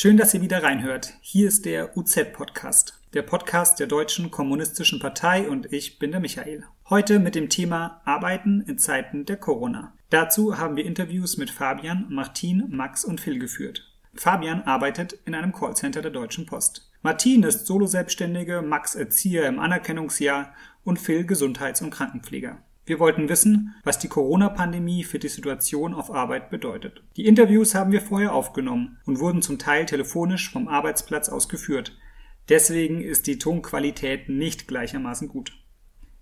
Schön, dass ihr wieder reinhört. Hier ist der UZ-Podcast, der Podcast der Deutschen Kommunistischen Partei und ich bin der Michael. Heute mit dem Thema Arbeiten in Zeiten der Corona. Dazu haben wir Interviews mit Fabian, Martin, Max und Phil geführt. Fabian arbeitet in einem Callcenter der Deutschen Post. Martin ist Solo-Selbstständige, Max Erzieher im Anerkennungsjahr und Phil Gesundheits- und Krankenpfleger. Wir wollten wissen, was die Corona-Pandemie für die Situation auf Arbeit bedeutet. Die Interviews haben wir vorher aufgenommen und wurden zum Teil telefonisch vom Arbeitsplatz aus geführt. Deswegen ist die Tonqualität nicht gleichermaßen gut.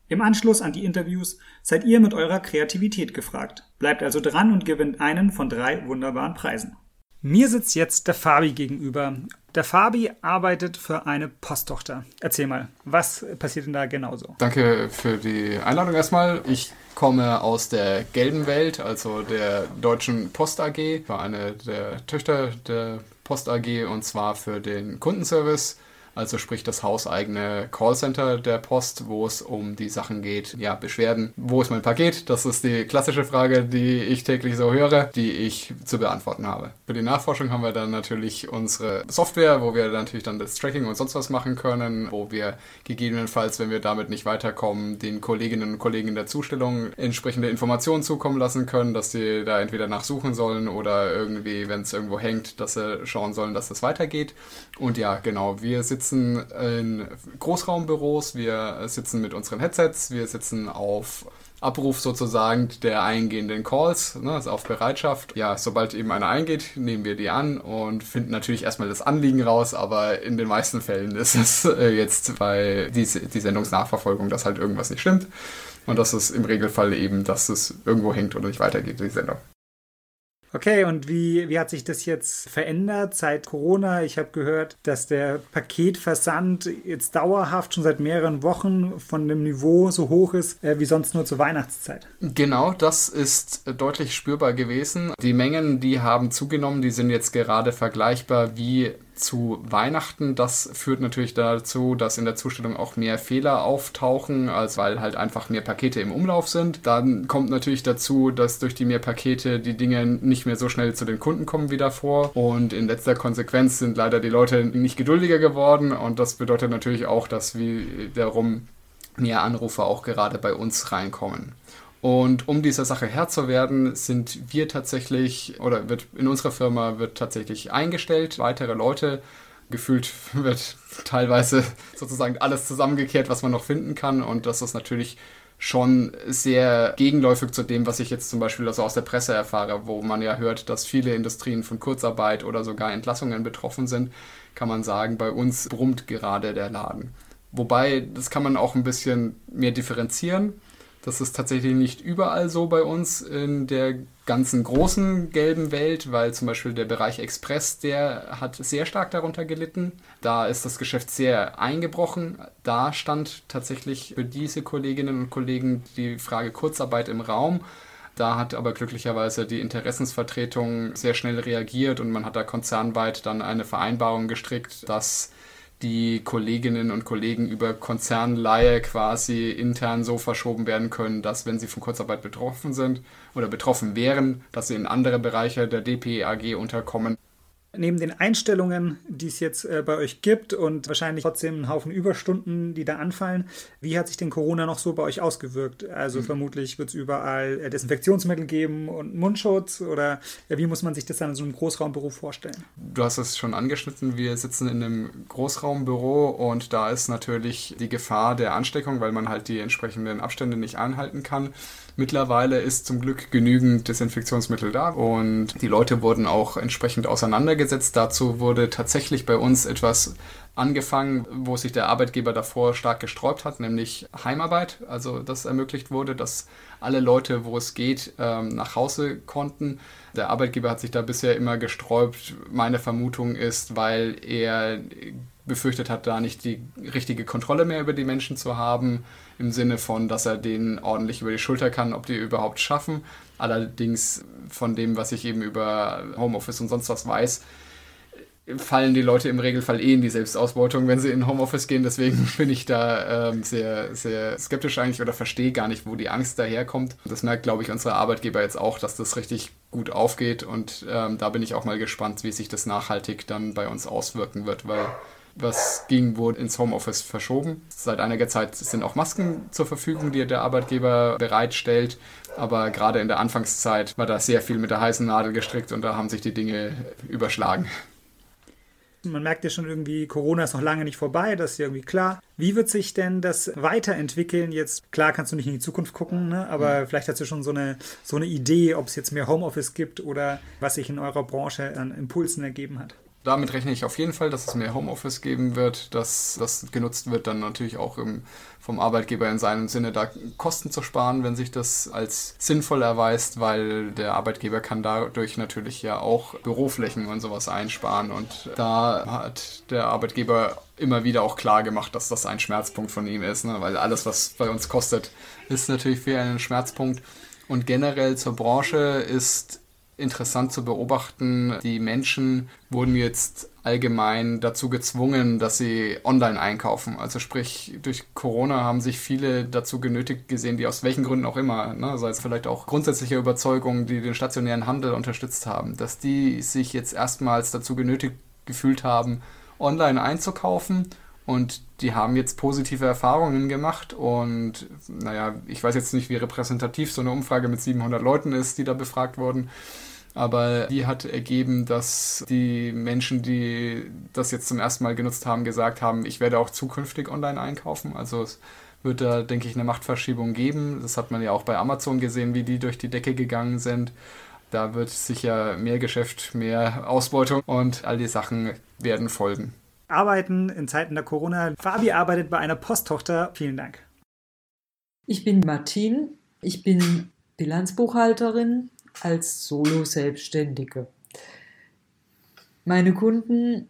Im Anschluss an die Interviews seid ihr mit eurer Kreativität gefragt. Bleibt also dran und gewinnt einen von drei wunderbaren Preisen. Mir sitzt jetzt der Fabi gegenüber. Der Fabi arbeitet für eine Posttochter. Erzähl mal, was passiert denn da genauso? Danke für die Einladung erstmal. Ich komme aus der gelben Welt, also der Deutschen Post AG. Ich war eine der Töchter der Post AG und zwar für den Kundenservice also sprich das hauseigene Callcenter der Post, wo es um die Sachen geht, ja, Beschwerden. Wo ist mein Paket? Das ist die klassische Frage, die ich täglich so höre, die ich zu beantworten habe. Für die Nachforschung haben wir dann natürlich unsere Software, wo wir natürlich dann das Tracking und sonst was machen können, wo wir gegebenenfalls, wenn wir damit nicht weiterkommen, den Kolleginnen und Kollegen in der Zustellung entsprechende Informationen zukommen lassen können, dass sie da entweder nachsuchen sollen oder irgendwie, wenn es irgendwo hängt, dass sie schauen sollen, dass es weitergeht. Und ja, genau, wir sitzen sitzen in Großraumbüros, wir sitzen mit unseren Headsets, wir sitzen auf Abruf sozusagen der eingehenden Calls, ne, also auf Bereitschaft. Ja, sobald eben einer eingeht, nehmen wir die an und finden natürlich erstmal das Anliegen raus, aber in den meisten Fällen ist es äh, jetzt bei die, die Sendungsnachverfolgung, dass halt irgendwas nicht stimmt. Und das ist im Regelfall eben, dass es irgendwo hängt oder nicht weitergeht, die Sendung. Okay, und wie, wie hat sich das jetzt verändert seit Corona? Ich habe gehört, dass der Paketversand jetzt dauerhaft schon seit mehreren Wochen von dem Niveau so hoch ist äh, wie sonst nur zur Weihnachtszeit. Genau, das ist deutlich spürbar gewesen. Die Mengen, die haben zugenommen, die sind jetzt gerade vergleichbar wie zu Weihnachten. Das führt natürlich dazu, dass in der Zustellung auch mehr Fehler auftauchen, als weil halt einfach mehr Pakete im Umlauf sind. Dann kommt natürlich dazu, dass durch die mehr Pakete die Dinge nicht mehr so schnell zu den Kunden kommen wie davor. Und in letzter Konsequenz sind leider die Leute nicht geduldiger geworden. Und das bedeutet natürlich auch, dass wiederum mehr Anrufe auch gerade bei uns reinkommen. Und um dieser Sache Herr zu werden, sind wir tatsächlich, oder wird in unserer Firma wird tatsächlich eingestellt, weitere Leute. Gefühlt wird teilweise sozusagen alles zusammengekehrt, was man noch finden kann. Und das ist natürlich schon sehr gegenläufig zu dem, was ich jetzt zum Beispiel also aus der Presse erfahre, wo man ja hört, dass viele Industrien von Kurzarbeit oder sogar Entlassungen betroffen sind, kann man sagen, bei uns brummt gerade der Laden. Wobei, das kann man auch ein bisschen mehr differenzieren. Das ist tatsächlich nicht überall so bei uns in der ganzen großen gelben Welt, weil zum Beispiel der Bereich Express, der hat sehr stark darunter gelitten. Da ist das Geschäft sehr eingebrochen. Da stand tatsächlich für diese Kolleginnen und Kollegen die Frage Kurzarbeit im Raum. Da hat aber glücklicherweise die Interessensvertretung sehr schnell reagiert und man hat da konzernweit dann eine Vereinbarung gestrickt, dass die Kolleginnen und Kollegen über Konzernleihe quasi intern so verschoben werden können, dass wenn sie von Kurzarbeit betroffen sind oder betroffen wären, dass sie in andere Bereiche der DPAG unterkommen neben den Einstellungen, die es jetzt äh, bei euch gibt und wahrscheinlich trotzdem einen Haufen Überstunden, die da anfallen, wie hat sich denn Corona noch so bei euch ausgewirkt? Also mhm. vermutlich wird es überall äh, Desinfektionsmittel geben und Mundschutz oder äh, wie muss man sich das dann in so einem Großraumbüro vorstellen? Du hast es schon angeschnitten, wir sitzen in einem Großraumbüro und da ist natürlich die Gefahr der Ansteckung, weil man halt die entsprechenden Abstände nicht einhalten kann. Mittlerweile ist zum Glück genügend Desinfektionsmittel da und die Leute wurden auch entsprechend auseinandergesetzt. Dazu wurde tatsächlich bei uns etwas angefangen, wo sich der Arbeitgeber davor stark gesträubt hat, nämlich Heimarbeit. Also das ermöglicht wurde, dass alle Leute, wo es geht, ähm, nach Hause konnten. Der Arbeitgeber hat sich da bisher immer gesträubt. Meine Vermutung ist, weil er befürchtet hat, da nicht die richtige Kontrolle mehr über die Menschen zu haben, im Sinne von, dass er denen ordentlich über die Schulter kann, ob die überhaupt schaffen. Allerdings von dem, was ich eben über Homeoffice und sonst was weiß, fallen die Leute im Regelfall eh in die Selbstausbeutung, wenn sie in Homeoffice gehen. Deswegen bin ich da ähm, sehr, sehr skeptisch eigentlich oder verstehe gar nicht, wo die Angst daherkommt. Das merkt, glaube ich, unsere Arbeitgeber jetzt auch, dass das richtig gut aufgeht. Und ähm, da bin ich auch mal gespannt, wie sich das nachhaltig dann bei uns auswirken wird, weil was ging, wurde ins Homeoffice verschoben. Seit einiger Zeit sind auch Masken zur Verfügung, die der Arbeitgeber bereitstellt. Aber gerade in der Anfangszeit war da sehr viel mit der heißen Nadel gestrickt und da haben sich die Dinge überschlagen man merkt ja schon irgendwie, Corona ist noch lange nicht vorbei, das ist ja irgendwie klar. Wie wird sich denn das weiterentwickeln? Jetzt, klar kannst du nicht in die Zukunft gucken, ne? aber mhm. vielleicht hast du schon so eine, so eine Idee, ob es jetzt mehr Homeoffice gibt oder was sich in eurer Branche an Impulsen ergeben hat damit rechne ich auf jeden Fall, dass es mehr Homeoffice geben wird, dass das genutzt wird, dann natürlich auch im, vom Arbeitgeber in seinem Sinne da Kosten zu sparen, wenn sich das als sinnvoll erweist, weil der Arbeitgeber kann dadurch natürlich ja auch Büroflächen und sowas einsparen und da hat der Arbeitgeber immer wieder auch klar gemacht, dass das ein Schmerzpunkt von ihm ist, ne? weil alles, was bei uns kostet, ist natürlich für einen Schmerzpunkt. Und generell zur Branche ist interessant zu beobachten. Die Menschen wurden jetzt allgemein dazu gezwungen, dass sie online einkaufen. Also sprich, durch Corona haben sich viele dazu genötigt gesehen, die aus welchen Gründen auch immer, ne, sei es vielleicht auch grundsätzliche Überzeugungen, die den stationären Handel unterstützt haben, dass die sich jetzt erstmals dazu genötigt gefühlt haben, online einzukaufen und die haben jetzt positive Erfahrungen gemacht und naja, ich weiß jetzt nicht, wie repräsentativ so eine Umfrage mit 700 Leuten ist, die da befragt wurden aber die hat ergeben, dass die Menschen, die das jetzt zum ersten Mal genutzt haben, gesagt haben, ich werde auch zukünftig online einkaufen. Also es wird da, denke ich, eine Machtverschiebung geben. Das hat man ja auch bei Amazon gesehen, wie die durch die Decke gegangen sind. Da wird sicher mehr Geschäft, mehr Ausbeutung und all die Sachen werden folgen. Arbeiten in Zeiten der Corona. Fabi arbeitet bei einer Posttochter. Vielen Dank. Ich bin Martin. Ich bin Bilanzbuchhalterin als Solo-Selbstständige. Meine Kunden,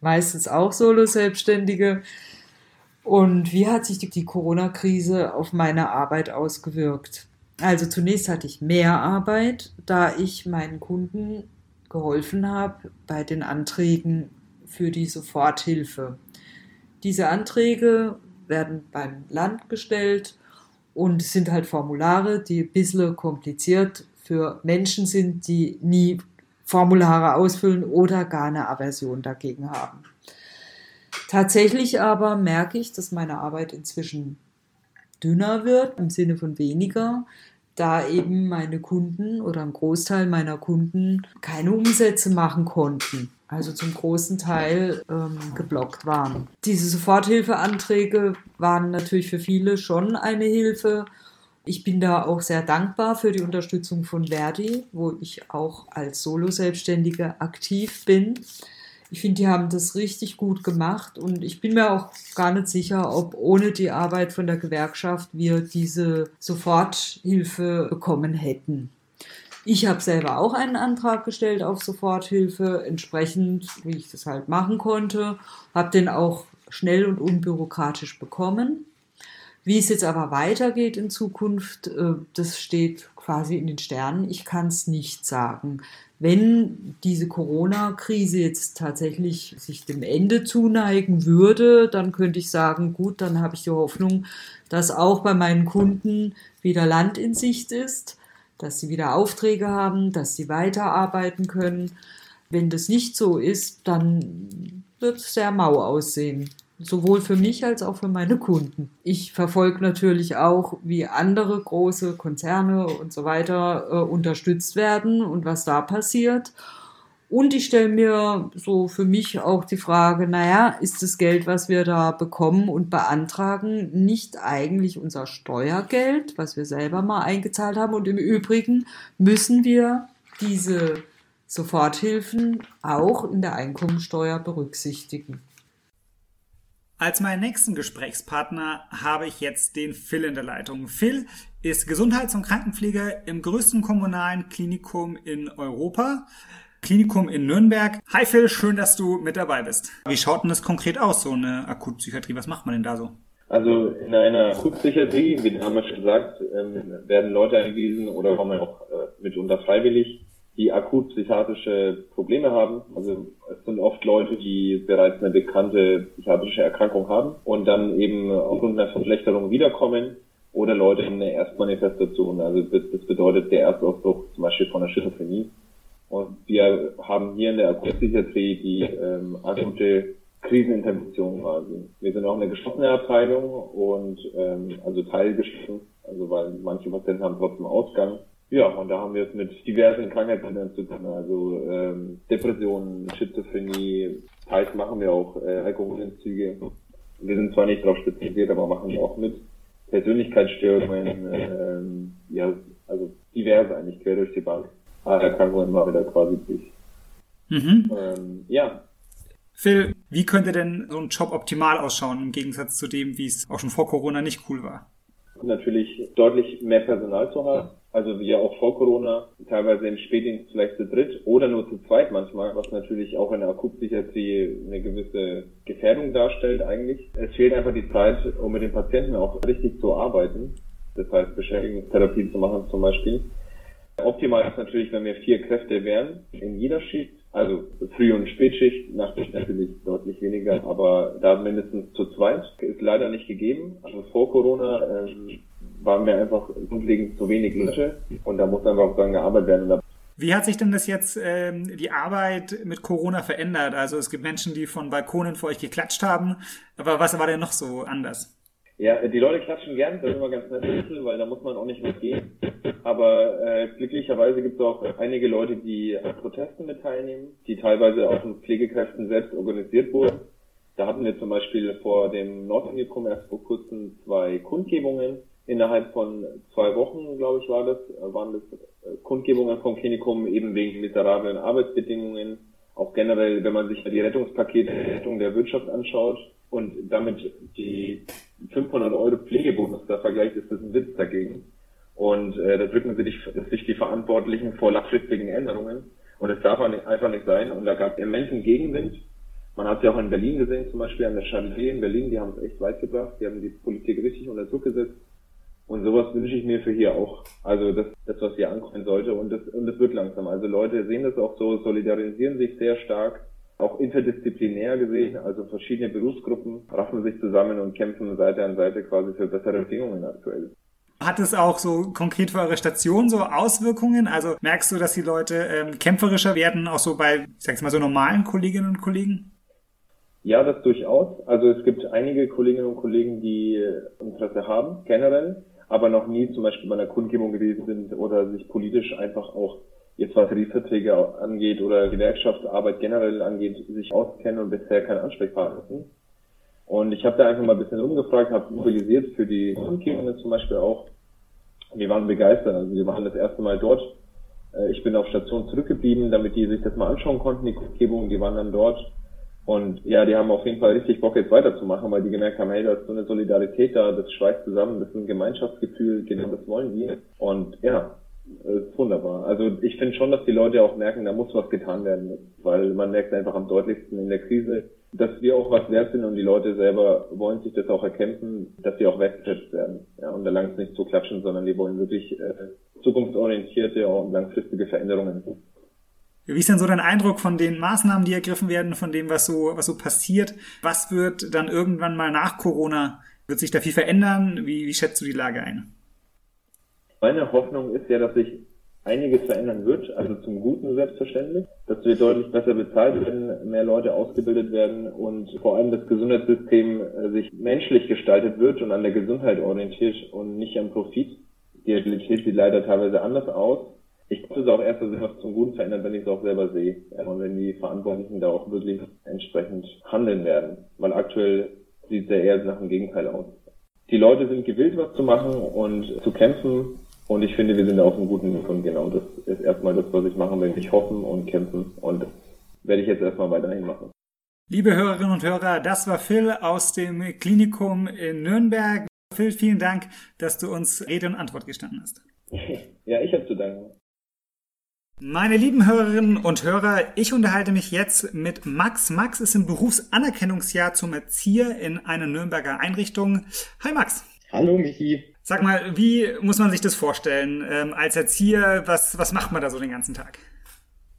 meistens auch Solo-Selbstständige. Und wie hat sich die, die Corona-Krise auf meine Arbeit ausgewirkt? Also zunächst hatte ich mehr Arbeit, da ich meinen Kunden geholfen habe bei den Anträgen für die Soforthilfe. Diese Anträge werden beim Land gestellt und sind halt Formulare, die ein bisschen kompliziert für Menschen sind, die nie Formulare ausfüllen oder gar eine Aversion dagegen haben. Tatsächlich aber merke ich, dass meine Arbeit inzwischen dünner wird, im Sinne von weniger, da eben meine Kunden oder ein Großteil meiner Kunden keine Umsätze machen konnten, also zum großen Teil ähm, geblockt waren. Diese Soforthilfeanträge waren natürlich für viele schon eine Hilfe ich bin da auch sehr dankbar für die Unterstützung von Verdi, wo ich auch als Solo-Selbstständige aktiv bin. Ich finde, die haben das richtig gut gemacht und ich bin mir auch gar nicht sicher, ob ohne die Arbeit von der Gewerkschaft wir diese Soforthilfe bekommen hätten. Ich habe selber auch einen Antrag gestellt auf Soforthilfe, entsprechend, wie ich das halt machen konnte, habe den auch schnell und unbürokratisch bekommen. Wie es jetzt aber weitergeht in Zukunft, äh, das steht quasi in den Sternen. Ich kann es nicht sagen. Wenn diese Corona-Krise jetzt tatsächlich sich dem Ende zuneigen würde, dann könnte ich sagen, gut, dann habe ich die Hoffnung, dass auch bei meinen Kunden wieder Land in Sicht ist, dass sie wieder Aufträge haben, dass sie weiterarbeiten können. Wenn das nicht so ist, dann wird es sehr mau aussehen sowohl für mich als auch für meine Kunden. Ich verfolge natürlich auch, wie andere große Konzerne und so weiter äh, unterstützt werden und was da passiert. Und ich stelle mir so für mich auch die Frage, naja, ist das Geld, was wir da bekommen und beantragen, nicht eigentlich unser Steuergeld, was wir selber mal eingezahlt haben? Und im Übrigen müssen wir diese Soforthilfen auch in der Einkommensteuer berücksichtigen. Als meinen nächsten Gesprächspartner habe ich jetzt den Phil in der Leitung. Phil ist Gesundheits- und Krankenpfleger im größten kommunalen Klinikum in Europa. Klinikum in Nürnberg. Hi Phil, schön, dass du mit dabei bist. Wie schaut denn das konkret aus, so eine Akutpsychiatrie? Was macht man denn da so? Also in einer Akutpsychiatrie, wie haben wir schon gesagt, ähm, werden Leute eingewiesen oder kommen auch äh, mitunter freiwillig die akut psychiatrische Probleme haben. Also es sind oft Leute, die bereits eine bekannte psychiatrische Erkrankung haben und dann eben aufgrund einer Verschlechterung wiederkommen oder Leute in der Erstmanifestation. Also das, bedeutet der Erstausbruch zum Beispiel von der Schizophrenie. Und wir haben hier in der Akutpsychiatrie die ähm, akute Krisenintervention quasi. Wir sind auch eine geschlossene Abteilung und ähm, also teilgeschlossen, also weil manche Patienten haben trotzdem Ausgang. Ja, und da haben wir es mit diversen Krankheitsbildern zu tun, also ähm, Depressionen, Schizophrenie, teils machen wir auch äh, Alkoholentzüge. Wir sind zwar nicht darauf spezialisiert, aber machen auch mit. Persönlichkeitsstörungen, ähm, ja, also diverse eigentlich quer durch die Bank. Erkrankungen immer wieder quasi durch. Mhm. Ähm, ja. Phil, wie könnte denn so ein Job optimal ausschauen im Gegensatz zu dem, wie es auch schon vor Corona nicht cool war? Natürlich deutlich mehr Personal zu haben. Also wie ja auch vor Corona, teilweise im Spätdienst vielleicht zu dritt oder nur zu zweit manchmal, was natürlich auch in der Akutpsychiatrie eine gewisse Gefährdung darstellt eigentlich. Es fehlt einfach die Zeit, um mit den Patienten auch richtig zu arbeiten. Das heißt, Beschäftigungstherapie zu machen zum Beispiel. Optimal ist natürlich, wenn wir vier Kräfte wären in jeder Schicht, also Früh- und Spätschicht, Nachtschicht natürlich deutlich weniger, aber da mindestens zu zweit ist leider nicht gegeben. Also vor Corona ähm, waren wir einfach grundlegend zu wenig Leute und da muss einfach auch dran gearbeitet werden. Wie hat sich denn das jetzt ähm, die Arbeit mit Corona verändert? Also es gibt Menschen, die von Balkonen vor euch geklatscht haben, aber was war denn noch so anders? Ja, die Leute klatschen gern, das ist immer ganz nett, weil da muss man auch nicht mitgehen. Aber äh, glücklicherweise gibt es auch einige Leute, die an Protesten mit teilnehmen, die teilweise auch von Pflegekräften selbst organisiert wurden. Da hatten wir zum Beispiel vor dem Nordunikum erst vor kurzem zwei Kundgebungen. Innerhalb von zwei Wochen, glaube ich, war das, waren das äh, Kundgebungen vom Klinikum eben wegen miserablen Arbeitsbedingungen. Auch generell, wenn man sich die Rettungspakete der Rettung der Wirtschaft anschaut und damit die 500 Euro Pflegebonus da vergleicht, ist das ein Witz dagegen. Und äh, da drücken sie sich die Verantwortlichen vor langfristigen Änderungen. Und es darf einfach nicht sein. Und da gab es immensen Gegenwind. Man hat es ja auch in Berlin gesehen, zum Beispiel an der Charité in Berlin, die haben es echt weit gebracht, die haben die Politik richtig unter Druck gesetzt. Und sowas wünsche ich mir für hier auch. Also das, das was hier ankommen sollte. Und das, und das wird langsam. Also Leute sehen das auch so, solidarisieren sich sehr stark auch interdisziplinär gesehen, also verschiedene Berufsgruppen raffen sich zusammen und kämpfen Seite an Seite quasi für bessere Bedingungen aktuell. Hat es auch so konkret für eure Station so Auswirkungen? Also merkst du, dass die Leute ähm, kämpferischer werden, auch so bei, ich sag's mal, so normalen Kolleginnen und Kollegen? Ja, das durchaus. Also es gibt einige Kolleginnen und Kollegen, die Interesse haben, generell, aber noch nie zum Beispiel bei einer Kundgebung gewesen sind oder sich politisch einfach auch jetzt was Tarifverträge angeht oder Gewerkschaftsarbeit generell angeht, sich auskennen und bisher keinen Ansprechpartner sind. Und ich habe da einfach mal ein bisschen rumgefragt, habe mobilisiert für die Kundgebungen zum Beispiel auch. Die waren begeistert. Also wir waren das erste Mal dort. Äh, ich bin auf Station zurückgeblieben, damit die sich das mal anschauen konnten, die Kundgebungen. Die waren dann dort. Und ja, die haben auf jeden Fall richtig Bock, jetzt weiterzumachen, weil die gemerkt haben, hey, da ist so eine Solidarität da, das schweißt zusammen, das ist ein Gemeinschaftsgefühl, genau das wollen die. Und ja, ist wunderbar. Also ich finde schon, dass die Leute auch merken, da muss was getan werden, weil man merkt einfach am deutlichsten in der Krise, dass wir auch was wert sind und die Leute selber wollen sich das auch erkämpfen, dass sie auch wertgeschätzt werden. Ja, und da langs nicht zu klatschen, sondern die wollen wirklich äh, zukunftsorientierte und langfristige Veränderungen. Wie ist denn so dein Eindruck von den Maßnahmen, die ergriffen werden, von dem, was so, was so passiert? Was wird dann irgendwann mal nach Corona? Wird sich da viel verändern? Wie, wie schätzt du die Lage ein? Meine Hoffnung ist ja, dass sich einiges verändern wird, also zum Guten selbstverständlich, dass wir deutlich besser bezahlt werden, mehr Leute ausgebildet werden und vor allem das Gesundheitssystem äh, sich menschlich gestaltet wird und an der Gesundheit orientiert und nicht am Profit. Die Realität sieht leider teilweise anders aus. Ich glaube, es auch erst, dass sich was zum Guten verändert, wenn ich es auch selber sehe und wenn die Verantwortlichen da auch wirklich entsprechend handeln werden, weil aktuell sieht es ja eher nach dem Gegenteil aus. Die Leute sind gewillt, was zu machen und zu kämpfen und ich finde, wir sind auf einem guten Weg und genau das ist erstmal das, was ich machen will. Ich hoffen und kämpfen und das werde ich jetzt erstmal weiterhin machen. Liebe Hörerinnen und Hörer, das war Phil aus dem Klinikum in Nürnberg. Phil, vielen Dank, dass du uns Rede und Antwort gestanden hast. Ja, ich habe zu danken. Meine lieben Hörerinnen und Hörer, ich unterhalte mich jetzt mit Max. Max ist im Berufsanerkennungsjahr zum Erzieher in einer Nürnberger Einrichtung. Hi Max. Hallo Michi. Sag mal, wie muss man sich das vorstellen? Ähm, als Erzieher, was, was macht man da so den ganzen Tag?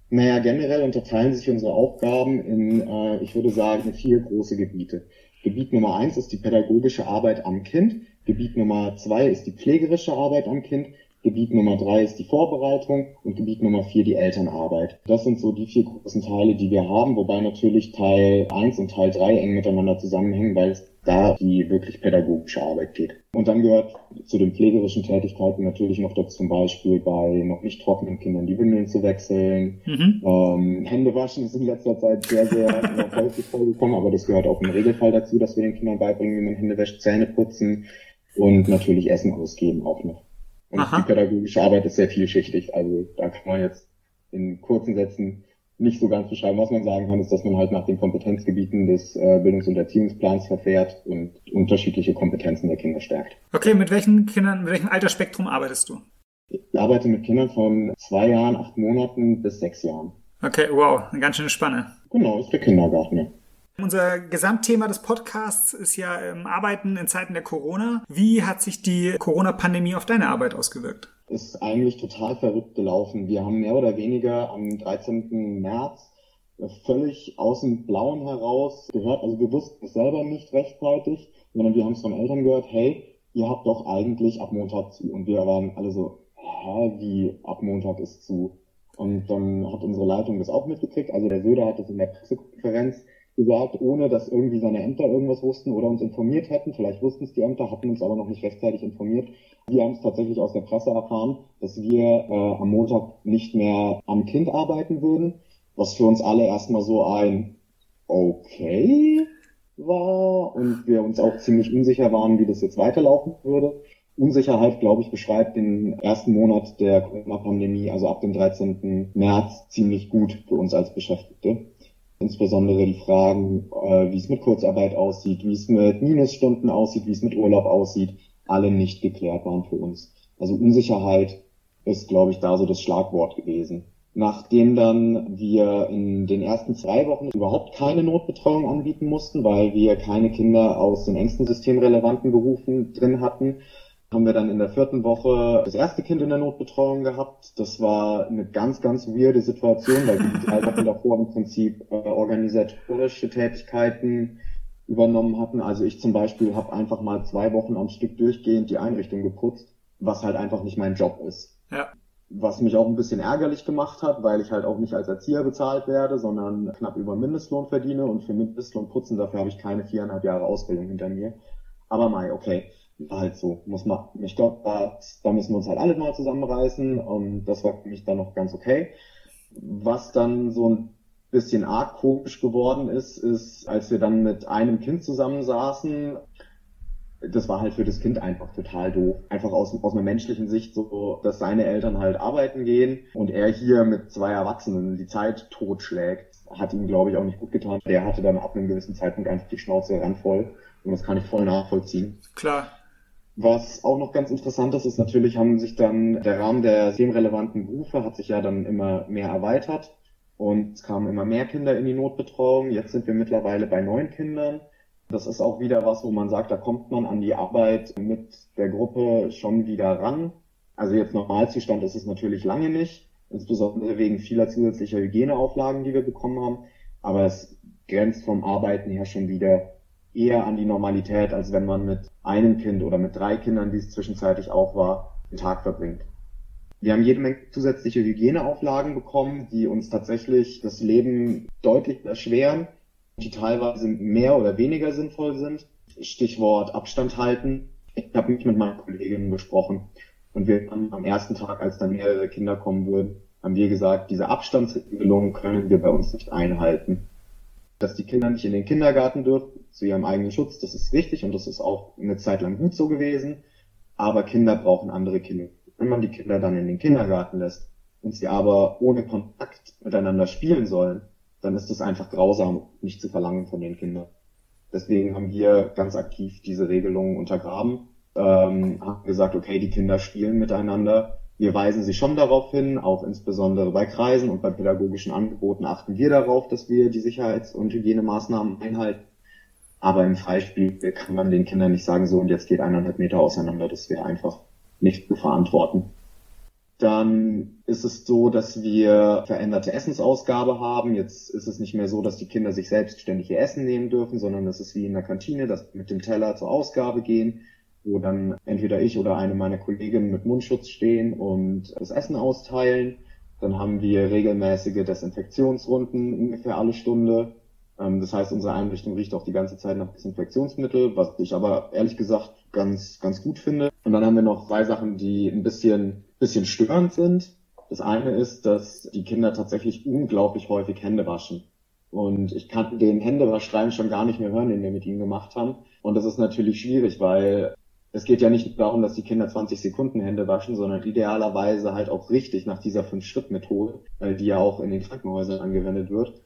Naja, generell unterteilen sich unsere Aufgaben in, äh, ich würde sagen, vier große Gebiete. Gebiet Nummer eins ist die pädagogische Arbeit am Kind. Gebiet Nummer zwei ist die pflegerische Arbeit am Kind. Gebiet Nummer drei ist die Vorbereitung und Gebiet Nummer vier die Elternarbeit. Das sind so die vier großen Teile, die wir haben, wobei natürlich Teil eins und Teil drei eng miteinander zusammenhängen, weil es da die wirklich pädagogische Arbeit geht. Und dann gehört zu den pflegerischen Tätigkeiten natürlich noch dazu zum Beispiel bei noch nicht trockenen Kindern die Windeln zu wechseln. Mhm. Ähm, Hände waschen ist in letzter Zeit sehr, sehr häufig vorgekommen, aber das gehört auch im Regelfall dazu, dass wir den Kindern beibringen, wie man Hände wäscht, Zähne putzen und natürlich Essen ausgeben auch noch. Und Aha. die pädagogische Arbeit ist sehr vielschichtig. Also da kann man jetzt in kurzen Sätzen nicht so ganz beschreiben. Was man sagen kann, ist, dass man halt nach den Kompetenzgebieten des äh, Bildungs- und Erziehungsplans verfährt und unterschiedliche Kompetenzen der Kinder stärkt. Okay, mit welchen Kindern, mit welchem Altersspektrum arbeitest du? Ich arbeite mit Kindern von zwei Jahren, acht Monaten bis sechs Jahren. Okay, wow, eine ganz schöne Spanne. Genau, ist der Kindergarten. Unser Gesamtthema des Podcasts ist ja ähm, Arbeiten in Zeiten der Corona. Wie hat sich die Corona-Pandemie auf deine Arbeit ausgewirkt? Ist eigentlich total verrückt gelaufen. Wir haben mehr oder weniger am 13. März völlig aus dem Blauen heraus gehört, also wir wussten es selber nicht rechtzeitig, sondern wir haben es von Eltern gehört, hey, ihr habt doch eigentlich ab Montag zu. Und wir waren alle so, hä, wie ab Montag ist zu? Und dann hat unsere Leitung das auch mitgekriegt. Also der Söder hat das in der Pressekonferenz gesagt, ohne dass irgendwie seine Ämter irgendwas wussten oder uns informiert hätten. Vielleicht wussten es die Ämter, hatten uns aber noch nicht rechtzeitig informiert. Wir haben es tatsächlich aus der Presse erfahren, dass wir äh, am Montag nicht mehr am Kind arbeiten würden, was für uns alle erstmal so ein Okay war und wir uns auch ziemlich unsicher waren, wie das jetzt weiterlaufen würde. Unsicherheit, glaube ich, beschreibt den ersten Monat der Corona-Pandemie, also ab dem 13. März, ziemlich gut für uns als Beschäftigte insbesondere die Fragen, äh, wie es mit Kurzarbeit aussieht, wie es mit Minusstunden aussieht, wie es mit Urlaub aussieht, alle nicht geklärt waren für uns. Also Unsicherheit ist, glaube ich, da so das Schlagwort gewesen. Nachdem dann wir in den ersten zwei Wochen überhaupt keine Notbetreuung anbieten mussten, weil wir keine Kinder aus den engsten systemrelevanten Berufen drin hatten, haben wir dann in der vierten Woche das erste Kind in der Notbetreuung gehabt. Das war eine ganz, ganz weirde Situation, weil die drei Wochen davor im Prinzip äh, organisatorische Tätigkeiten übernommen hatten. Also ich zum Beispiel habe einfach mal zwei Wochen am Stück durchgehend die Einrichtung geputzt, was halt einfach nicht mein Job ist. Ja. Was mich auch ein bisschen ärgerlich gemacht hat, weil ich halt auch nicht als Erzieher bezahlt werde, sondern knapp über Mindestlohn verdiene und für Mindestlohn putzen, dafür habe ich keine viereinhalb Jahre Ausbildung hinter mir. Aber mai, okay halt so, muss man, ich glaube, da, da müssen wir uns halt alle mal zusammenreißen und das war für mich dann noch ganz okay. Was dann so ein bisschen arg komisch geworden ist, ist, als wir dann mit einem Kind zusammensaßen, das war halt für das Kind einfach total doof. Einfach aus, aus einer menschlichen Sicht so, dass seine Eltern halt arbeiten gehen und er hier mit zwei Erwachsenen die Zeit totschlägt. Hat ihm, glaube ich, auch nicht gut getan. Der hatte dann ab einem gewissen Zeitpunkt einfach die Schnauze randvoll. Und das kann ich voll nachvollziehen. Klar. Was auch noch ganz interessant ist, ist natürlich haben sich dann der Rahmen der systemrelevanten Berufe hat sich ja dann immer mehr erweitert und es kamen immer mehr Kinder in die Notbetreuung. Jetzt sind wir mittlerweile bei neun Kindern. Das ist auch wieder was, wo man sagt, da kommt man an die Arbeit mit der Gruppe schon wieder ran. Also jetzt Normalzustand ist es natürlich lange nicht, insbesondere wegen vieler zusätzlicher Hygieneauflagen, die wir bekommen haben. Aber es grenzt vom Arbeiten her schon wieder eher an die Normalität, als wenn man mit einem Kind oder mit drei Kindern, die es zwischenzeitlich auch war, den Tag verbringt. Wir haben jede Menge zusätzliche Hygieneauflagen bekommen, die uns tatsächlich das Leben deutlich erschweren, die teilweise mehr oder weniger sinnvoll sind. Stichwort Abstand halten. Ich habe mich mit meinen Kolleginnen besprochen und wir haben am ersten Tag, als dann mehrere Kinder kommen würden, haben wir gesagt, diese Abstandsregelungen können wir bei uns nicht einhalten dass die Kinder nicht in den Kindergarten dürfen, zu ihrem eigenen Schutz, das ist richtig und das ist auch eine Zeit lang gut so gewesen. Aber Kinder brauchen andere Kinder. Wenn man die Kinder dann in den Kindergarten lässt und sie aber ohne Kontakt miteinander spielen sollen, dann ist das einfach grausam, nicht zu verlangen von den Kindern. Deswegen haben wir ganz aktiv diese Regelungen untergraben, ähm, haben gesagt, okay, die Kinder spielen miteinander, wir weisen sie schon darauf hin, auch insbesondere bei Kreisen und bei pädagogischen Angeboten achten wir darauf, dass wir die Sicherheits- und Hygienemaßnahmen einhalten. Aber im Freispiel kann man den Kindern nicht sagen, so und jetzt geht eineinhalb Meter auseinander. Das wäre einfach nicht zu verantworten. Dann ist es so, dass wir veränderte Essensausgabe haben. Jetzt ist es nicht mehr so, dass die Kinder sich selbstständig ihr Essen nehmen dürfen, sondern es ist wie in der Kantine, dass mit dem Teller zur Ausgabe gehen, wo dann entweder ich oder eine meiner Kolleginnen mit Mundschutz stehen und das Essen austeilen. Dann haben wir regelmäßige Desinfektionsrunden ungefähr alle Stunde. Ähm, das heißt, unsere Einrichtung riecht auch die ganze Zeit nach Desinfektionsmittel, was ich aber ehrlich gesagt ganz, ganz gut finde. Und dann haben wir noch zwei Sachen, die ein bisschen, bisschen störend sind. Das eine ist, dass die Kinder tatsächlich unglaublich häufig Hände waschen. Und ich kann den Händewaschschreien schon gar nicht mehr hören, den wir mit ihnen gemacht haben. Und das ist natürlich schwierig, weil es geht ja nicht darum, dass die Kinder 20 Sekunden Hände waschen, sondern idealerweise halt auch richtig nach dieser Fünf-Schritt-Methode, die ja auch in den Krankenhäusern angewendet wird.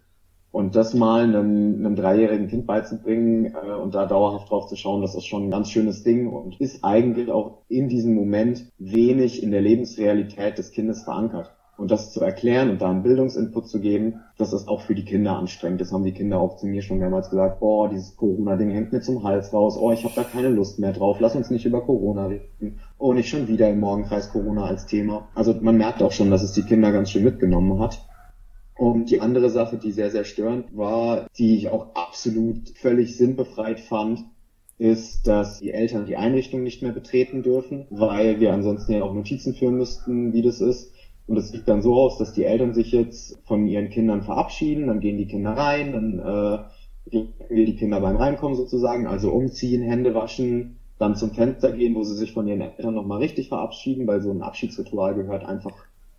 Und das mal einem, einem dreijährigen Kind beizubringen äh, und da dauerhaft drauf zu schauen, das ist schon ein ganz schönes Ding und ist eigentlich auch in diesem Moment wenig in der Lebensrealität des Kindes verankert. Und das zu erklären und da einen Bildungsinput zu geben, das ist auch für die Kinder anstrengend. Das haben die Kinder auch zu mir schon mehrmals gesagt, boah, dieses Corona-Ding hängt mir zum Hals raus, oh, ich habe da keine Lust mehr drauf, lass uns nicht über Corona reden. Oh, nicht schon wieder im Morgenkreis Corona als Thema. Also man merkt auch schon, dass es die Kinder ganz schön mitgenommen hat. Und die andere Sache, die sehr, sehr störend war, die ich auch absolut völlig sinnbefreit fand, ist, dass die Eltern die Einrichtung nicht mehr betreten dürfen, weil wir ansonsten ja auch Notizen führen müssten, wie das ist. Und es sieht dann so aus, dass die Eltern sich jetzt von ihren Kindern verabschieden, dann gehen die Kinder rein, dann äh, die Kinder beim Reinkommen sozusagen, also umziehen, Hände waschen, dann zum Fenster gehen, wo sie sich von ihren Eltern nochmal richtig verabschieden, weil so ein Abschiedsritual gehört einfach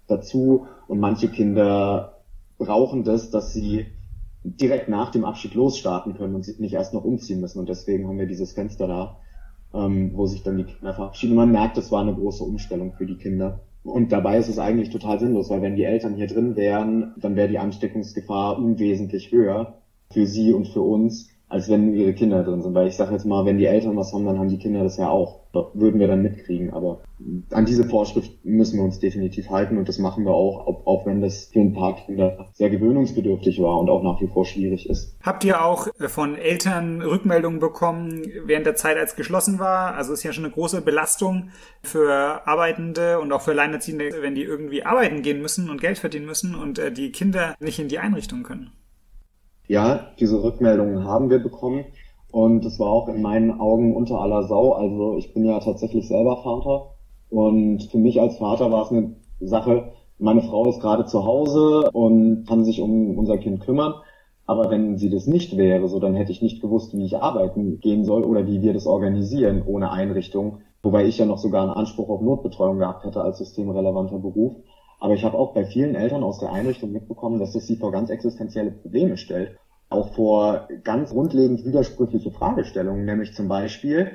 dazu. Und manche Kinder brauchen das, dass sie direkt nach dem Abschied losstarten können und sich nicht erst noch umziehen müssen. Und deswegen haben wir dieses Fenster da, ähm, wo sich dann die Kinder verabschieden. Und man merkt, das war eine große Umstellung für die Kinder. Und dabei ist es eigentlich total sinnlos, weil wenn die Eltern hier drin wären, dann wäre die Ansteckungsgefahr unwesentlich höher für sie und für uns, als wenn ihre Kinder drin sind. Weil ich sage jetzt mal, wenn die Eltern was haben, dann haben die Kinder das ja auch. Das würden wir dann mitkriegen. Aber an diese Vorschrift müssen wir uns definitiv halten und das machen wir auch, auch wenn das für ein paar Kinder sehr gewöhnungsbedürftig war und auch nach wie vor schwierig ist. Habt ihr auch von Eltern Rückmeldungen bekommen während der Zeit, als geschlossen war? Also ist ja schon eine große Belastung für Arbeitende und auch für Alleinerziehende, wenn die irgendwie arbeiten gehen müssen und Geld verdienen müssen und äh, die Kinder nicht in die Einrichtung können. Ja, diese Rückmeldungen haben wir bekommen. Und es war auch in meinen Augen unter aller Sau. Also ich bin ja tatsächlich selber Vater. Und für mich als Vater war es eine Sache, meine Frau ist gerade zu Hause und kann sich um unser Kind kümmern. Aber wenn sie das nicht wäre, so dann hätte ich nicht gewusst, wie ich arbeiten gehen soll oder wie wir das organisieren ohne Einrichtung. Wobei ich ja noch sogar einen Anspruch auf Notbetreuung gehabt hätte als systemrelevanter Beruf. Aber ich habe auch bei vielen Eltern aus der Einrichtung mitbekommen, dass das sie vor ganz existenzielle Probleme stellt. Auch vor ganz grundlegend widersprüchliche Fragestellungen, nämlich zum Beispiel,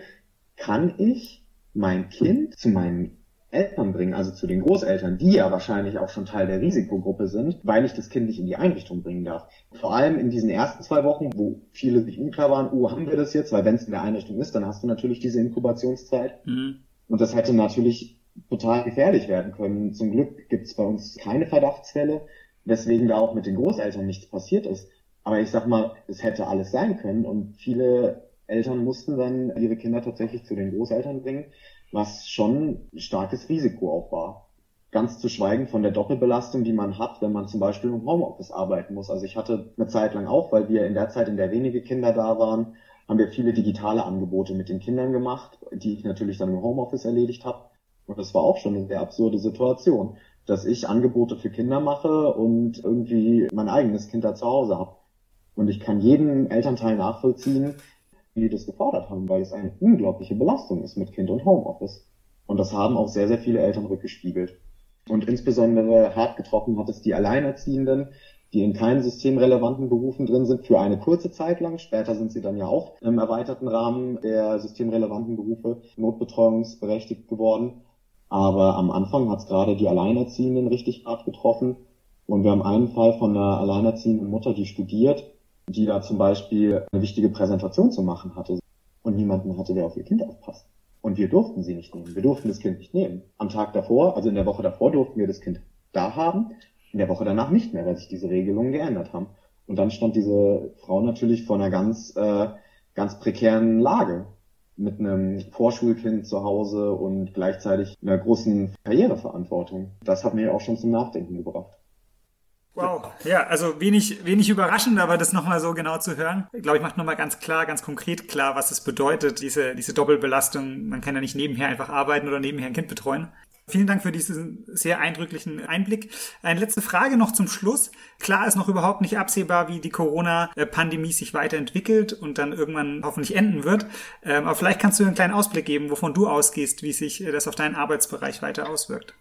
kann ich mein Kind zu meinen Eltern bringen, also zu den Großeltern, die ja wahrscheinlich auch schon Teil der Risikogruppe sind, weil ich das Kind nicht in die Einrichtung bringen darf. Vor allem in diesen ersten zwei Wochen, wo viele sich unklar waren, oh, haben wir das jetzt? Weil wenn es in der Einrichtung ist, dann hast du natürlich diese Inkubationszeit. Mhm. Und das hätte natürlich total gefährlich werden können. Zum Glück gibt es bei uns keine Verdachtsfälle, weswegen da auch mit den Großeltern nichts passiert ist. Aber ich sag mal, es hätte alles sein können und viele Eltern mussten dann ihre Kinder tatsächlich zu den Großeltern bringen, was schon ein starkes Risiko auch war. Ganz zu schweigen von der Doppelbelastung, die man hat, wenn man zum Beispiel im Homeoffice arbeiten muss. Also ich hatte eine Zeit lang auch, weil wir in der Zeit, in der wenige Kinder da waren, haben wir viele digitale Angebote mit den Kindern gemacht, die ich natürlich dann im Homeoffice erledigt habe. Und das war auch schon eine sehr absurde Situation, dass ich Angebote für Kinder mache und irgendwie mein eigenes Kind da zu Hause habe. Und ich kann jeden Elternteil nachvollziehen, wie die das gefordert haben, weil es eine unglaubliche Belastung ist mit Kind und Homeoffice. Und das haben auch sehr, sehr viele Eltern rückgespiegelt. Und insbesondere hart getroffen hat es die Alleinerziehenden, die in keinen systemrelevanten Berufen drin sind, für eine kurze Zeit lang. Später sind sie dann ja auch im erweiterten Rahmen der systemrelevanten Berufe notbetreuungsberechtigt geworden. Aber am Anfang hat es gerade die Alleinerziehenden richtig hart getroffen. Und wir haben einen Fall von einer alleinerziehenden Mutter, die studiert die da zum Beispiel eine wichtige Präsentation zu machen hatte und niemanden hatte, der auf ihr Kind aufpasst. Und wir durften sie nicht nehmen. Wir durften das Kind nicht nehmen. Am Tag davor, also in der Woche davor, durften wir das Kind da haben, in der Woche danach nicht mehr, weil sich diese Regelungen geändert haben. Und dann stand diese Frau natürlich vor einer ganz, äh, ganz prekären Lage. Mit einem Vorschulkind zu Hause und gleichzeitig einer großen Karriereverantwortung. Das hat mir auch schon zum Nachdenken gebracht. Wow, ja, also wenig, wenig überraschend, aber das nochmal so genau zu hören, glaube ich, macht nochmal ganz klar, ganz konkret klar, was es bedeutet, diese, diese Doppelbelastung. Man kann ja nicht nebenher einfach arbeiten oder nebenher ein Kind betreuen. Vielen Dank für diesen sehr eindrücklichen Einblick. Eine letzte Frage noch zum Schluss. Klar ist noch überhaupt nicht absehbar, wie die Corona-Pandemie sich weiterentwickelt und dann irgendwann hoffentlich enden wird. Ähm, aber vielleicht kannst du einen kleinen Ausblick geben, wovon du ausgehst, wie sich das auf deinen Arbeitsbereich weiter auswirkt.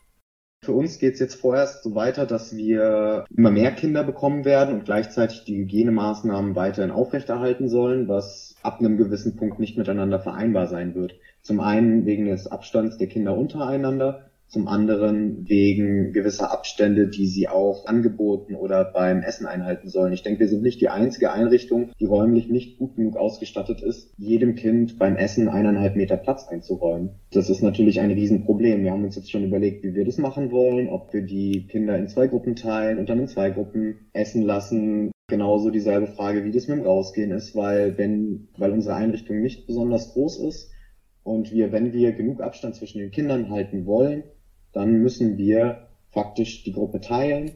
Für uns geht es jetzt vorerst so weiter, dass wir immer mehr Kinder bekommen werden und gleichzeitig die Hygienemaßnahmen weiterhin aufrechterhalten sollen, was ab einem gewissen Punkt nicht miteinander vereinbar sein wird. Zum einen wegen des Abstands der Kinder untereinander zum anderen wegen gewisser Abstände, die sie auch angeboten oder beim Essen einhalten sollen. Ich denke, wir sind nicht die einzige Einrichtung, die räumlich nicht gut genug ausgestattet ist, jedem Kind beim Essen eineinhalb Meter Platz einzuräumen. Das ist natürlich ein Riesenproblem. Wir haben uns jetzt schon überlegt, wie wir das machen wollen, ob wir die Kinder in zwei Gruppen teilen und dann in zwei Gruppen essen lassen. Genauso dieselbe Frage, wie das mit dem Rausgehen ist, weil wenn, weil unsere Einrichtung nicht besonders groß ist, und wir, wenn wir genug Abstand zwischen den Kindern halten wollen, dann müssen wir faktisch die Gruppe teilen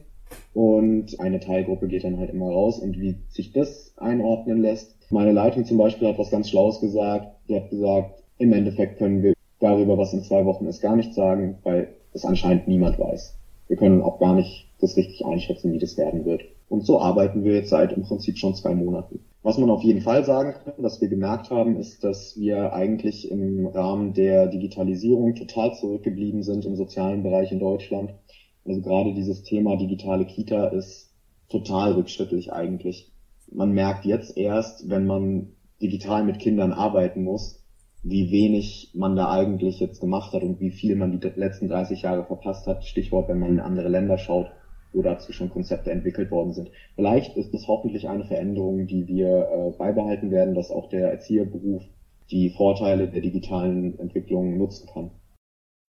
und eine Teilgruppe geht dann halt immer raus und wie sich das einordnen lässt. Meine Leitung zum Beispiel hat was ganz Schlaues gesagt. Die hat gesagt, im Endeffekt können wir darüber, was in zwei Wochen ist, gar nichts sagen, weil es anscheinend niemand weiß. Wir können auch gar nicht das richtig einschätzen, wie das werden wird. Und so arbeiten wir jetzt seit im Prinzip schon zwei Monaten. Was man auf jeden Fall sagen kann, was wir gemerkt haben, ist, dass wir eigentlich im Rahmen der Digitalisierung total zurückgeblieben sind im sozialen Bereich in Deutschland. Also gerade dieses Thema digitale Kita ist total rückschrittlich eigentlich. Man merkt jetzt erst, wenn man digital mit Kindern arbeiten muss, wie wenig man da eigentlich jetzt gemacht hat und wie viel man die letzten 30 Jahre verpasst hat. Stichwort, wenn man in andere Länder schaut wo dazu schon Konzepte entwickelt worden sind. Vielleicht ist es hoffentlich eine Veränderung, die wir äh, beibehalten werden, dass auch der Erzieherberuf die Vorteile der digitalen Entwicklung nutzen kann.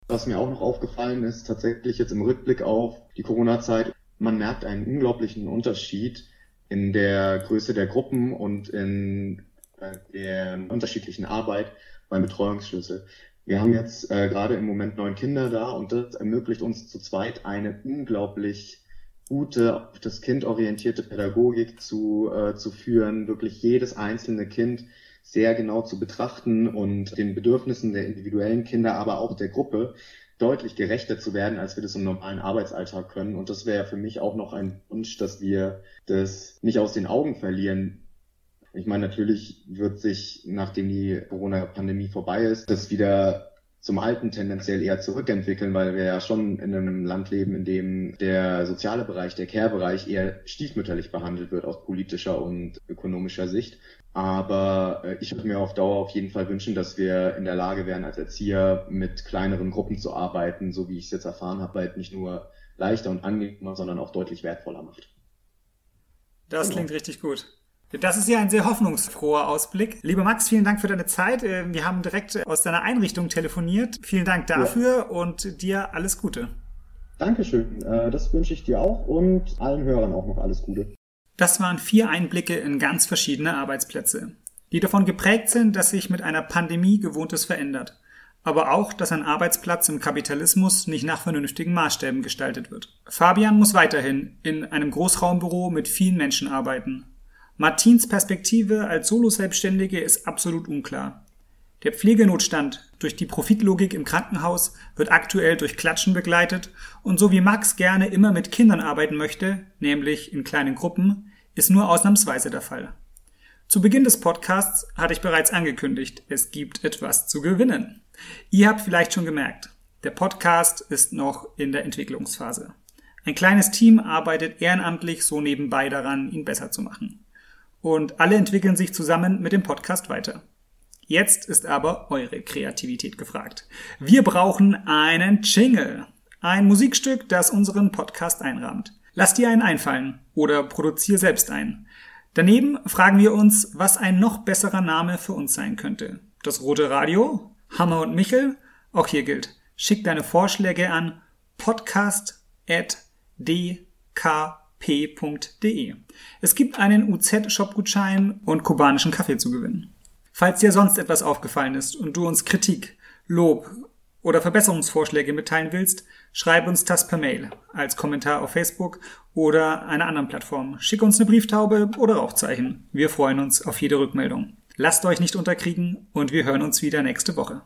Was mir auch noch aufgefallen ist, tatsächlich jetzt im Rückblick auf die Corona-Zeit, man merkt einen unglaublichen Unterschied in der Größe der Gruppen und in äh, der unterschiedlichen Arbeit beim Betreuungsschlüssel. Wir haben jetzt äh, gerade im Moment neun Kinder da und das ermöglicht uns zu zweit eine unglaublich gute, auf das Kind orientierte Pädagogik zu, äh, zu führen, wirklich jedes einzelne Kind sehr genau zu betrachten und den Bedürfnissen der individuellen Kinder, aber auch der Gruppe deutlich gerechter zu werden, als wir das im normalen Arbeitsalltag können. Und das wäre für mich auch noch ein Wunsch, dass wir das nicht aus den Augen verlieren. Ich meine, natürlich wird sich, nachdem die Corona-Pandemie vorbei ist, das wieder zum Alten tendenziell eher zurückentwickeln, weil wir ja schon in einem Land leben, in dem der soziale Bereich, der Care-Bereich eher stiefmütterlich behandelt wird aus politischer und ökonomischer Sicht. Aber äh, ich würde mir auf Dauer auf jeden Fall wünschen, dass wir in der Lage wären, als Erzieher mit kleineren Gruppen zu arbeiten, so wie ich es jetzt erfahren habe, weil nicht nur leichter und angenehmer, sondern auch deutlich wertvoller macht. Das genau. klingt richtig gut. Das ist ja ein sehr hoffnungsfroher Ausblick. Lieber Max, vielen Dank für deine Zeit. Äh, wir haben direkt aus deiner Einrichtung telefoniert. Vielen Dank dafür ja. und dir alles Gute. Dankeschön. Äh, das wünsche ich dir auch und allen Hörern auch noch alles Gute. Das waren vier Einblicke in ganz verschiedene Arbeitsplätze, die davon geprägt sind, dass sich mit einer Pandemie Gewohntes verändert. Aber auch, dass ein Arbeitsplatz im Kapitalismus nicht nach vernünftigen Maßstäben gestaltet wird. Fabian muss weiterhin in einem Großraumbüro mit vielen Menschen arbeiten Martins Perspektive als Solo-Selbstständige ist absolut unklar. Der Pflegenotstand durch die Profitlogik im Krankenhaus wird aktuell durch Klatschen begleitet und so wie Max gerne immer mit Kindern arbeiten möchte, nämlich in kleinen Gruppen, ist nur ausnahmsweise der Fall. Zu Beginn des Podcasts hatte ich bereits angekündigt, es gibt etwas zu gewinnen. Ihr habt vielleicht schon gemerkt, der Podcast ist noch in der Entwicklungsphase. Ein kleines Team arbeitet ehrenamtlich so nebenbei daran, ihn besser zu machen und alle entwickeln sich zusammen mit dem Podcast weiter. Jetzt ist aber eure Kreativität gefragt. Wir brauchen einen Jingle. Ein Musikstück, das unseren Podcast einrahmt. Lass dir einen einfallen oder produziere selbst einen. Daneben fragen wir uns, was ein noch besserer Name für uns sein könnte. Das Rote Radio? Hammer und Michel? Auch hier gilt. Schick deine Vorschläge an podcast.dk p.de. Es gibt einen UZ-Shop-Gutschein und kubanischen Kaffee zu gewinnen. Falls dir sonst etwas aufgefallen ist und du uns Kritik, Lob oder Verbesserungsvorschläge mitteilen willst, schreib uns das per Mail, als Kommentar auf Facebook oder einer anderen Plattform. Schick uns eine Brieftaube oder Rauchzeichen. Wir freuen uns auf jede Rückmeldung. Lasst euch nicht unterkriegen und wir hören uns wieder nächste Woche.